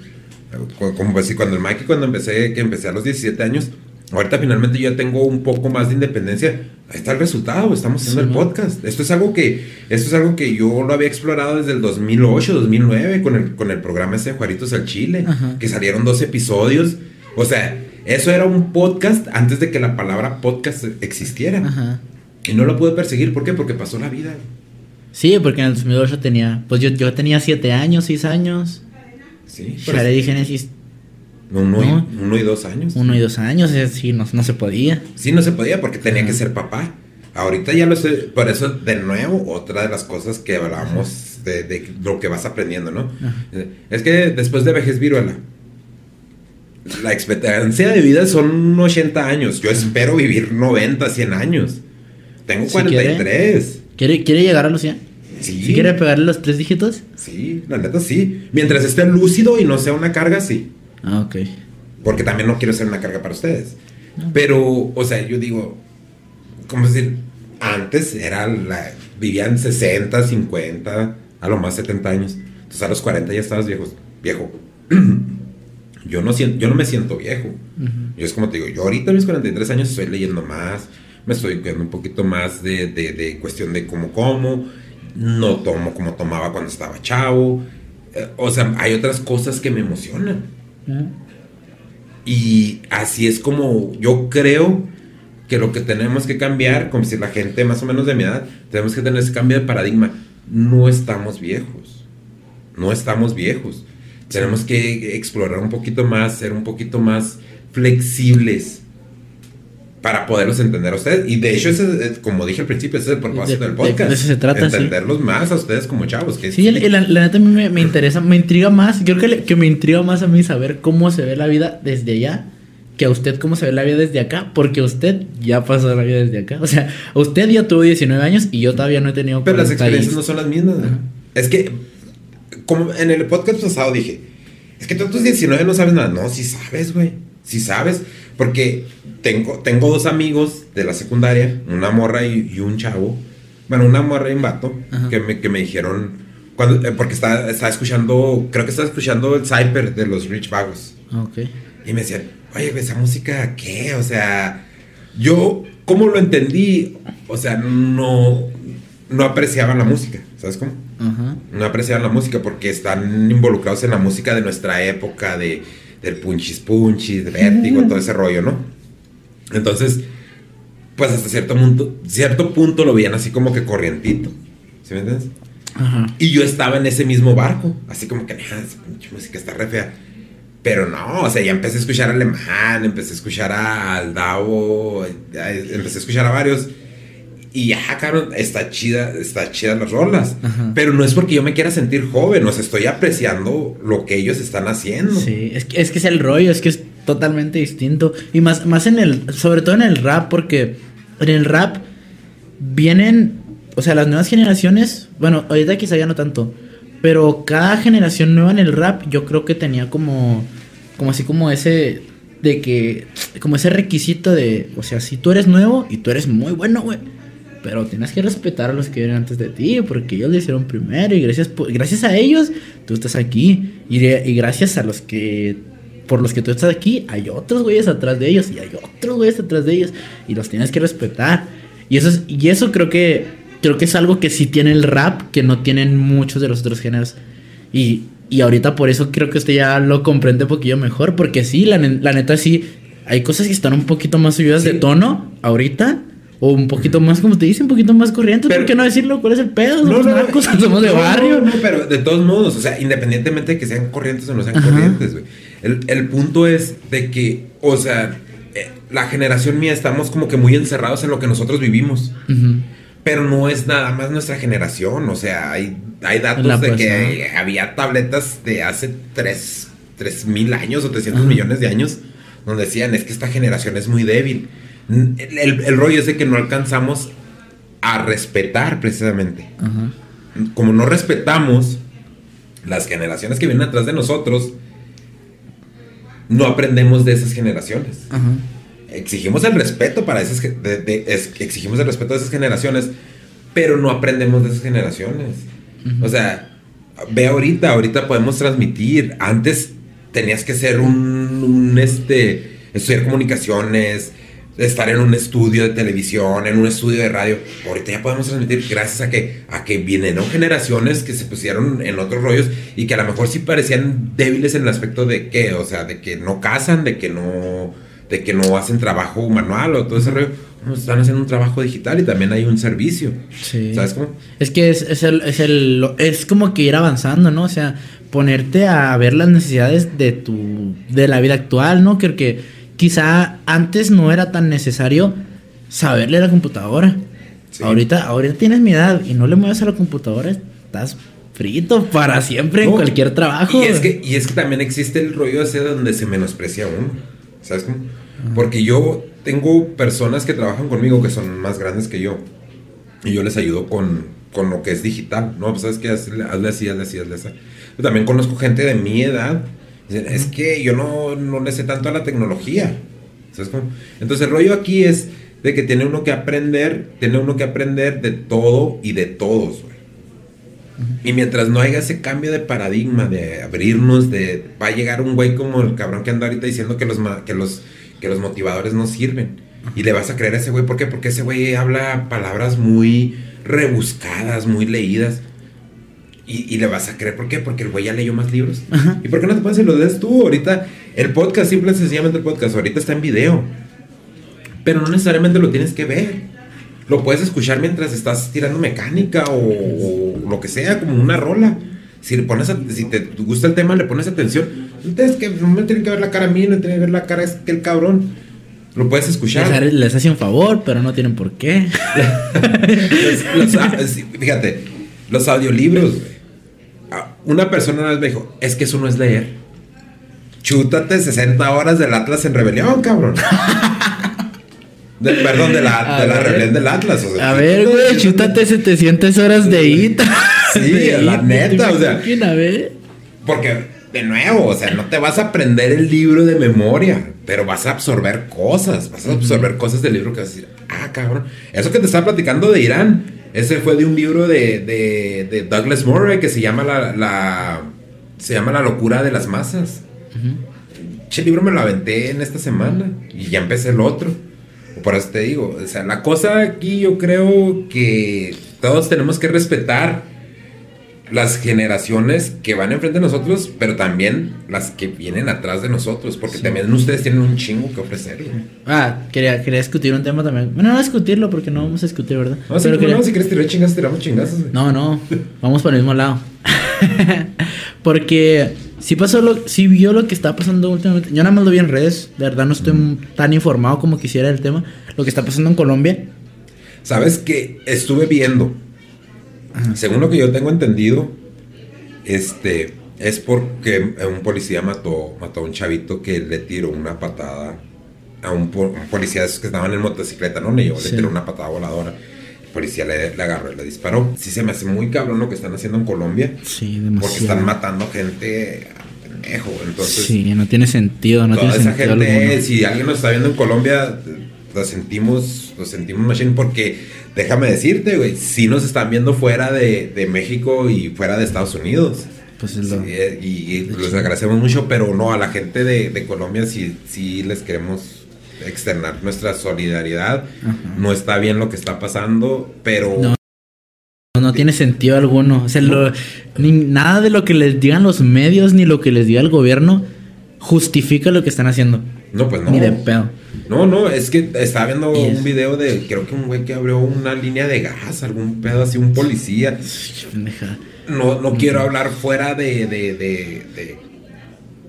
co- como decir, cuando el Mikey, cuando empecé, que empecé a los 17 años, ahorita finalmente yo ya tengo un poco más de independencia. Ahí está el resultado, estamos haciendo Sí, el podcast. Esto es algo que, esto es algo que yo lo había explorado desde el 2008, 2009, con el, con el programa ese de Juaritos al Chile, Ajá. que salieron dos episodios. O sea, eso era un podcast antes de que la palabra podcast existiera. Ajá. Y no lo pude perseguir, ¿por qué? Porque pasó la vida. Sí, porque en el 2008 tenía, pues yo, yo tenía 7 años, 6 años. Sí, por Share Génesis Uno, No. y, uno y dos años. Uno y dos años, es sí, no, no se podía. Sí, no se podía porque tenía que ser papá. Ahorita ya lo sé. Por eso, de nuevo, otra de las cosas que hablamos de, de lo que vas aprendiendo, ¿no? Eh, Es que después de vejez viruela, la expectancia de vida son 80 años. Yo espero vivir 90, 100 años. Tengo Si 43. ¿Quiere, quiere llegar a los 100? Sí. ¿Si quiere pegarle los tres dígitos? Sí, la neta sí. Mientras esté lúcido y no sea una carga, sí. Ah, ok. Porque también no quiero ser una carga para ustedes. Pero, o sea, yo digo, ¿cómo decir? Antes era la, vivían 60, 50, a lo más 70 años. Entonces a los 40 ya estabas viejo. viejo. yo, no siento, yo no me siento viejo. Yo es como te digo, yo ahorita a mis 43 años estoy leyendo más, me estoy cuidando un poquito más de, de, de cuestión de cómo como, no tomo como tomaba cuando estaba chavo. Eh, o sea, hay otras cosas que me emocionan. Y así es como yo creo que lo que tenemos que cambiar, como si la gente más o menos de mi edad, tenemos que tener ese cambio de paradigma. No estamos viejos. No estamos viejos. Tenemos que explorar un poquito más, ser un poquito más flexibles para poderlos entender a ustedes. Y de hecho, ese es, como dije al principio, ese es el propósito De- del de- podcast. de eso se trata, sí. Entenderlos más a ustedes como chavos. Que Sí, la, la- la neta a mí me, me interesa, me intriga más. Creo que, le- que me intriga más a mí saber cómo se ve la vida desde allá que a usted cómo se ve la vida desde acá. Porque usted ya pasó la vida desde acá. O sea, usted ya tuvo 19 años y yo todavía no he tenido Pero las 40 y- experiencias no son las mismas. ¿no? Es que, como en el podcast pasado dije, es que tú a tus 19 no sabes nada. No, sí sabes, güey. Sí sabes. Porque tengo, tengo dos amigos de la secundaria, una morra y, y un chavo. Bueno, una morra y un vato, Ajá. que me, que me dijeron, cuando, eh, porque estaba, estaba escuchando, creo que estaba escuchando el Cyper de los Rich Vagos. Ah, Ok. Y me decían, oye, esa música, ¿qué? O sea, yo, ¿cómo lo entendí? O sea, no, no apreciaban la música, ¿sabes cómo? Ajá. No apreciaban la música porque están involucrados en la música de nuestra época, de, del punchis punchis, de vértigo, todo ese rollo, ¿no? Entonces, pues hasta cierto punto, cierto punto lo veían así como que corrientito, ¿sí me entiendes? Ajá. Y yo estaba en ese mismo barco, así como que, "Nah, esa pinche música está re fea. Pero no, o sea, ya empecé a escuchar a Alemán, empecé a escuchar a Aldavo, empecé a escuchar a varios. Y ya, cabrón, está chida, está chida las rolas. Ajá. Pero no es porque yo me quiera sentir joven, o sea, estoy apreciando lo que ellos están haciendo. Sí, es que, es que es el rollo, es que es totalmente distinto. Y más, más en el, sobre todo en el rap, porque en el rap vienen, o sea, las nuevas generaciones, bueno, ahorita quizá ya no tanto, pero cada generación nueva en el rap yo creo que tenía como, como así como ese, de que, como ese requisito de, o sea, si tú eres nuevo y tú eres muy bueno, güey. Pero tienes que respetar a los que vienen antes de ti, porque ellos lo hicieron primero y gracias, gracias a ellos tú estás aquí. Y, y gracias a los que, por los que tú estás aquí, hay otros güeyes atrás de ellos y hay otros güeyes atrás de ellos y los tienes que respetar. Y eso, es, y eso creo que, creo que es algo que sí tiene el rap, que no tienen muchos de los otros géneros. Y, y ahorita por eso creo que usted ya lo comprende un poquillo mejor, porque sí, la, ne- la neta sí, hay cosas que están un poquito más subidas de tono ahorita. O un poquito más, como te dice, un poquito más corriente. Pero- ¿Por qué no decirlo? ¿Cuál es el pedo? Somos narcos, somos de no, barrio. No, no, pero de todos modos, o sea, independientemente de que sean corrientes o no sean Ajá. corrientes, güey. El, el punto es de que, o sea, eh, la generación mía estamos como que muy encerrados en lo que nosotros vivimos. Pero no es nada más nuestra generación, o sea, hay, hay datos La de pasada. que había tabletas de hace 3 mil años o 300 Ajá. millones de años donde decían, es que esta generación es muy débil. El, el- el rollo es de que no alcanzamos a respetar precisamente. Como no respetamos las generaciones que vienen atrás de nosotros, no aprendemos de esas generaciones. Ajá. exigimos el respeto para esas de- de- es- exigimos el respeto de esas generaciones pero no aprendemos de esas generaciones. O sea ve ahorita ahorita podemos transmitir. Antes tenías que ser un, un, este estudiar comunicaciones estar en un estudio de televisión en un estudio de radio ahorita ya podemos transmitir gracias a que a que vinieron generaciones que se pusieron en otros rollos y que a lo mejor sí parecían débiles en el aspecto de que o sea de que no cazan de que no de que no hacen trabajo manual o todo ese rollo. están haciendo un trabajo digital y también hay un servicio. Sí. ¿Sabes cómo? Es que es, es, el, es, el, es como que ir avanzando, ¿no? O sea, ponerte a ver las necesidades de tu de la vida actual, ¿no? Creo que quizá antes no era tan necesario saberle a la computadora. Sí. Ahorita, ahorita tienes mi edad y no le mueves a la computadora, estás frito para siempre en cualquier trabajo. Y es, que, y es que también existe el rollo ese donde se menosprecia uno. ¿Sabes cómo? Porque yo tengo personas que trabajan conmigo que son más grandes que yo. Y yo les ayudo con, con lo que es digital. No, pues sabes que hazle, hazle así, hazle así, hazle así. Yo también conozco gente de mi edad. Dicen, es que yo no, no le sé tanto a la tecnología. Entonces el rollo aquí es de que tiene uno que aprender, tiene uno que aprender de todo y de todos, güey. Y mientras no haya ese cambio de paradigma, de abrirnos, de va a llegar un güey como el cabrón que anda ahorita diciendo que los, que los, que los motivadores no sirven. Y le vas a creer a ese güey. ¿Por qué? Porque ese güey habla palabras muy rebuscadas, muy leídas. Y, y le vas a creer. ¿Por qué? Porque el güey ya leyó más libros. Ajá. ¿Y por qué no te pones y lo des tú? Ahorita el podcast, simple y sencillamente el podcast, ahorita está en video. Pero no necesariamente lo tienes que ver. Lo puedes escuchar mientras estás tirando mecánica o, o lo que sea, como una rola. Si, le pones a- si te gusta el tema, le pones atención. No, tienes que, no me tienen que ver la cara a mí, no tienen que ver la cara a el cabrón. Lo puedes escuchar. les, les hace un favor, pero no tienen por qué. Los- los- ah, fíjate, los audiolibros, Una persona una vez me dijo, es que eso no es leer. Chútate 60 horas del Atlas en rebelión, cabrón. De- perdón, de la, A de la rebelión del Atlas. o sea, A ver, güey, chútate 700 horas de IT. Sí, De la IT, neta, o sea. Porque, de nuevo, o sea, no te vas a aprender el libro de memoria, pero vas a absorber cosas, vas a absorber cosas del libro que vas a decir, ah, cabrón. Eso que te estaba platicando de Irán, ese fue de un libro de, de, de Douglas Murray que se llama la, la- se llama La locura de las masas. Che libro me lo aventé en esta semana y ya empecé el otro. Por eso te digo, o sea, la cosa aquí yo creo que todos tenemos que respetar las generaciones que van enfrente de nosotros, pero también las que vienen atrás de nosotros, porque también ustedes tienen un chingo que ofrecer. Ah, quería, quería discutir un tema también. Bueno, no discutirlo porque no vamos a discutir, ¿verdad? No, sí, Pero cómo quería- no, si quieres tirar chingas, tiramos chingazos. güey. No, no, vamos por el mismo lado. Porque sí pasó lo, sí vio lo que está pasando últimamente. Yo nada más lo vi en redes, de verdad no estoy tan informado como quisiera del tema. Lo que está pasando en Colombia. Sabes que estuve viendo. Según lo que yo tengo entendido, este es porque un policía mató, mató a un chavito que le tiró una patada a un, po- un policía de esos que estaban en motocicleta, ¿no? Le, llevó, Sí. le tiró una patada voladora. El policía le, le agarró y le disparó. Sí se me hace muy cabrón lo que están haciendo en Colombia. Sí, Porque demasiado. están matando gente a pendejo. Entonces, sí, no tiene sentido, no toda tiene esa sentido gente, alguno. si alguien nos está viendo en Colombia, lo sentimos, lo sentimos machine porque déjame decirte, güey, si nos están viendo fuera de, de México y fuera de Estados Unidos. Pues es Sí, lo- eh, y, y les agradecemos mucho, pero no, a la gente de, de Colombia sí, sí les queremos externar nuestra solidaridad. Ajá. No está bien lo que está pasando, pero... No. No tiene sentido alguno. O sea, lo- ni, nada de lo que les digan los medios ni lo que les diga el gobierno justifica lo que están haciendo. No, pues no. Ni de pedo. No, no, es que estaba viendo un video de, creo que un güey que abrió una línea de gas, algún pedo así, un policía. No, no quiero hablar fuera de, de, de, de-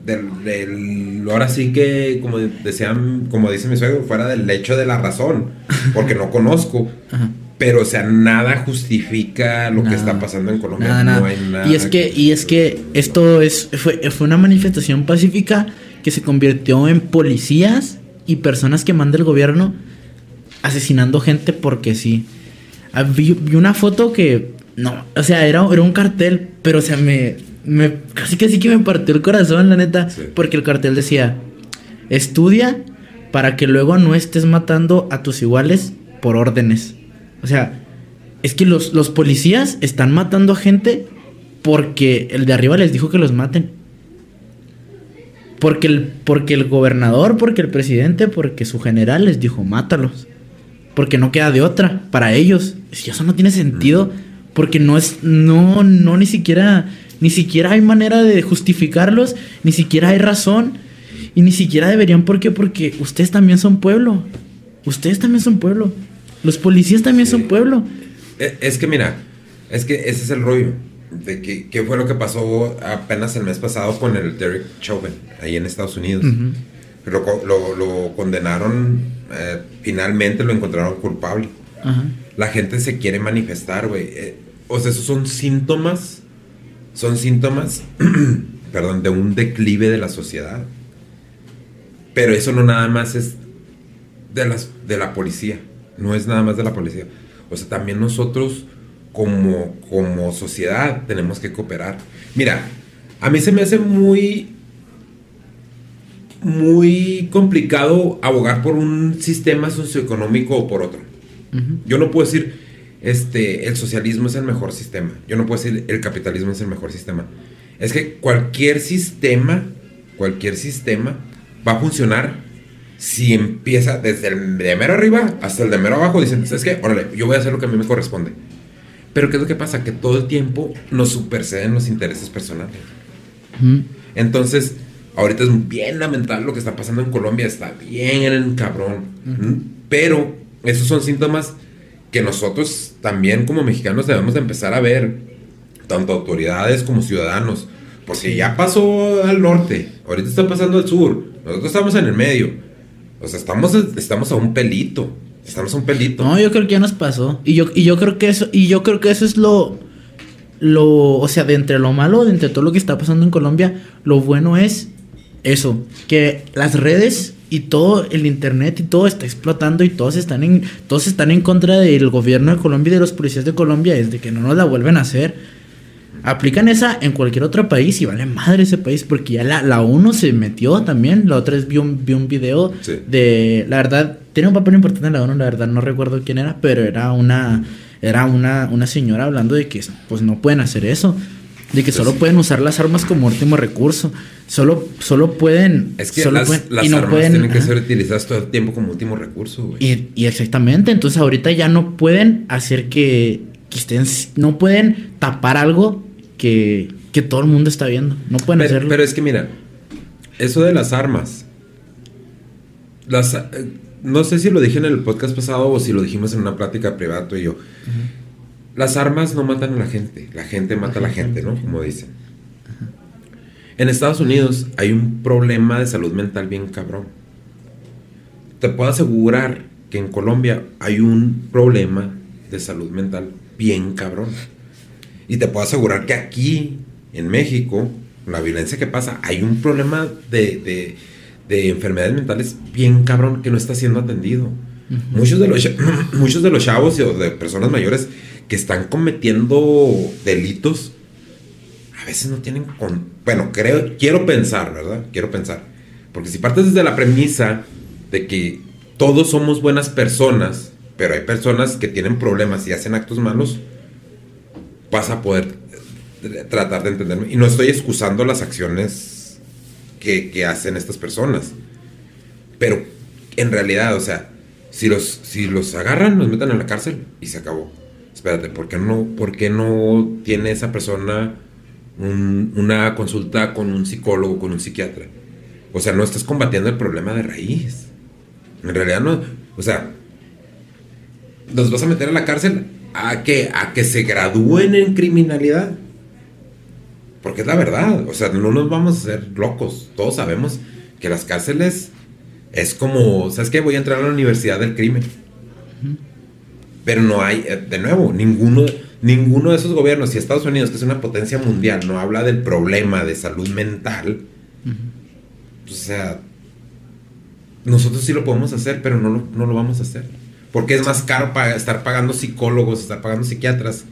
del, del- ahora sí que, como decían, como dice mi suegro, fuera del hecho de la razón, porque no conozco. Ajá. Pero, o sea, nada justifica lo que está pasando en Colombia. Nada, no nada. hay nada. Y es que, y es que esto es, fue, fue una manifestación pacífica que se convirtió en policías y personas que manda el gobierno asesinando gente porque sí. Ah, Vi, vi una foto que, no, o sea, era, era un cartel, pero o sea, me, me, casi que sí que me partió el corazón, la neta, Sí. porque el cartel decía, estudia para que luego no estés matando a tus iguales por órdenes. O sea, es que los, los policías están matando a gente porque el de arriba les dijo que los maten. Porque el, porque el gobernador, porque el presidente, porque su general les dijo, mátalos. Porque no queda de otra para ellos. Y eso no tiene sentido. Porque no es, no, no, ni siquiera, ni siquiera hay manera de justificarlos, ni siquiera hay razón. Y ni siquiera deberían, ¿por qué? Porque ustedes también son pueblo. ustedes también son pueblo. Los policías también son pueblo. E, es que mira, es que ese es el rollo. De que, ¿Qué fue lo que pasó apenas el mes pasado con el Derek Chauvin, ahí en Estados Unidos? lo, condenaron, eh, finalmente lo encontraron culpable. La gente se quiere manifestar, güey. Eh, o sea, esos son síntomas, son síntomas, perdón, de un declive de la sociedad. Pero eso no nada más es de, las, de la policía, no es nada más de la policía. O sea, también nosotros como, como sociedad tenemos que cooperar. Mira, a mí se me hace muy muy complicado abogar por un sistema socioeconómico o por otro. Yo no puedo decir, este, el socialismo es el mejor sistema. Yo no puedo decir, el capitalismo es el mejor sistema. Es que cualquier sistema, cualquier sistema va a funcionar si empieza desde el de mero arriba hasta el de mero abajo. Dicen, ¿sabes qué? Órale, yo voy a hacer lo que a mí me corresponde. Pero ¿qué es lo que pasa? Que todo el tiempo nos superceden los intereses personales. Entonces, ahorita es bien lamentable lo que está pasando en Colombia, está bien cabrón. Pero esos son síntomas que nosotros también como mexicanos debemos de empezar a ver, tanto autoridades como ciudadanos. Porque ya pasó al norte, ahorita está pasando al sur, nosotros estamos en el medio. O sea, estamos, estamos a un pelito. Estamos un pelito. No, yo creo que ya nos pasó. Y yo, y yo creo que eso, y yo creo que eso es lo, lo, o sea, de entre lo malo, de entre todo lo que está pasando en Colombia, lo bueno es eso, que las redes y todo el internet y todo está explotando y todos están en todos están en contra del gobierno de Colombia y de los policías de Colombia desde que no nos la vuelven a hacer. Aplican esa en cualquier otro país y vale madre ese país porque ya la, la ONU se metió también. La otra vez vi un, vi un video de, la verdad, tiene un papel importante en la ONU, la verdad no recuerdo quién era, pero era una, era una, una señora hablando de que pues no pueden hacer eso. De que solo pueden usar las armas como último recurso. Solo, solo pueden. Es que solo las, armas tienen que ser utilizadas todo el tiempo como último recurso, güey. Y, exactamente. Entonces ahorita ya no pueden hacer que, estén. No pueden tapar algo que, que todo el mundo está viendo. No pueden hacerlo. Pero es que mira, eso de las armas. Las. Eh, no sé si lo dije en el podcast pasado o si lo dijimos en una plática privada tú y yo las armas no matan a la gente, la gente mata a la gente, ¿no? Como dicen. En Estados Unidos hay un problema de salud mental bien cabrón. Te puedo asegurar que en Colombia hay un problema de salud mental bien cabrón. Y te puedo asegurar que aquí, en México, la violencia que pasa, hay un problema de, enfermedades mentales bien cabrón que no está siendo atendido. muchos, de los, muchos de los chavos o de personas mayores que están cometiendo delitos, a veces no tienen con... Bueno, creo, quiero pensar, ¿verdad? Quiero pensar. Porque si partes desde la premisa de que todos somos buenas personas, pero hay personas que tienen problemas y hacen actos malos, vas a poder tratar de entenderme. Y no estoy excusando las acciones que, hacen estas personas. Pero en realidad, o sea, si los, si los agarran, los meten en la cárcel y se acabó espérate, ¿por qué no, por qué no tiene esa persona una consulta con un psicólogo, con un psiquiatra? O sea, no estás combatiendo el problema de raíz. En realidad no, o sea, los vas a meter a la cárcel a que, a que se gradúen en criminalidad. Porque es la verdad, o sea, no nos vamos a hacer locos. Todos sabemos que las cárceles es como, ¿sabes qué? Voy a entrar a la universidad del crimen. Pero no hay, eh, de nuevo, ninguno, ninguno de esos gobiernos, y Estados Unidos, que es una potencia mundial, no habla del problema de salud mental. Pues, o sea, nosotros sí lo podemos hacer, pero no lo, no lo vamos a hacer. Porque es más caro para estar pagando psicólogos, estar pagando psiquiatras,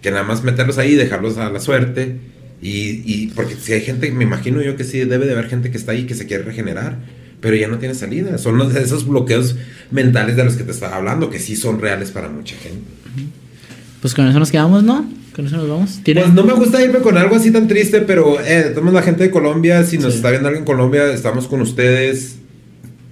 que nada más meterlos ahí y dejarlos a la suerte. Y, y porque si hay gente, me imagino yo que sí debe de haber gente que está ahí que se quiere regenerar pero ya no tiene salida. Son esos bloqueos mentales de los que te estaba hablando, que sí son reales para mucha gente. Pues con eso nos quedamos, ¿no? Con eso nos vamos. Pues no me gusta irme con algo así tan triste, pero eh, la gente de Colombia. Si nos está viendo alguien en Colombia, estamos con ustedes.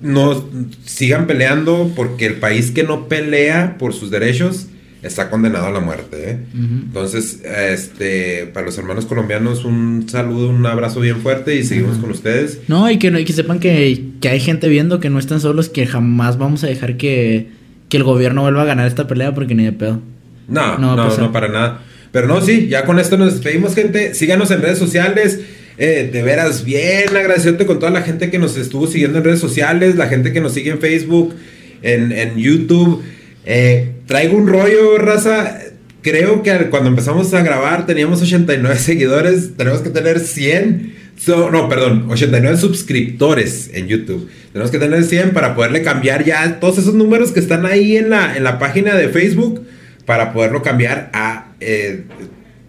No sigan peleando porque el país que no pelea por sus derechos está condenado a la muerte. ¿eh? Entonces, este, para los hermanos colombianos, un saludo, un abrazo bien fuerte y seguimos con ustedes. No, y que, y que sepan que, que hay gente viendo que no están solos, que jamás vamos a dejar que, que el gobierno vuelva a ganar esta pelea porque ni de pedo. No, No no, no, para nada. Pero no, sí, ya con esto nos despedimos, gente. Síganos en redes sociales. Eh, de veras, bien agradecerte con toda la gente que nos estuvo siguiendo en redes sociales, la gente que nos sigue en Facebook, en, en YouTube. Eh, traigo un rollo, raza. Creo que cuando empezamos a grabar teníamos 89 seguidores. Tenemos que tener 100. So- no, perdón, 89 suscriptores en YouTube. Tenemos que tener 100 para poderle cambiar ya todos esos números que están ahí en la, en la página de Facebook para poderlo cambiar a eh,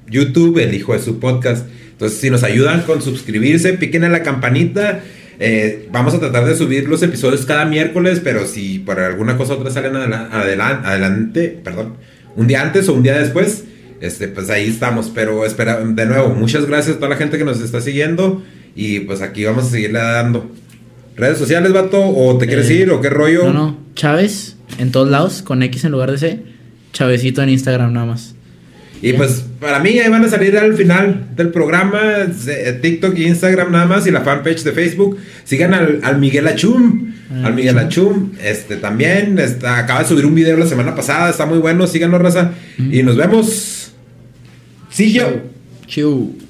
YouTube, el hijo de su podcast. Entonces, si nos ayudan con suscribirse, piquen en la campanita. Eh, vamos a tratar de subir los episodios cada miércoles, pero si por alguna cosa u otra salen adela- adelan- adelante, perdón, un día antes o un día después, este, pues ahí estamos. Pero espera, de nuevo, muchas gracias a toda la gente que nos está siguiendo y pues aquí vamos a seguirle dando. ¿Redes sociales, vato? ¿O te quieres Eh, ir? ¿O qué rollo? No, no. Chávez en todos lados, con X en lugar de C. Chavecito en Instagram nada más. Y pues para mí ahí van a salir al final del programa eh, TikTok y Instagram nada más y la fanpage de Facebook. Sigan al, al Miguel Achum. Ah, al Miguel Achum. Este también está, acaba de subir un video la semana pasada. Está muy bueno. Síganlo, raza. Y nos vemos. Sí, yo. Chiu.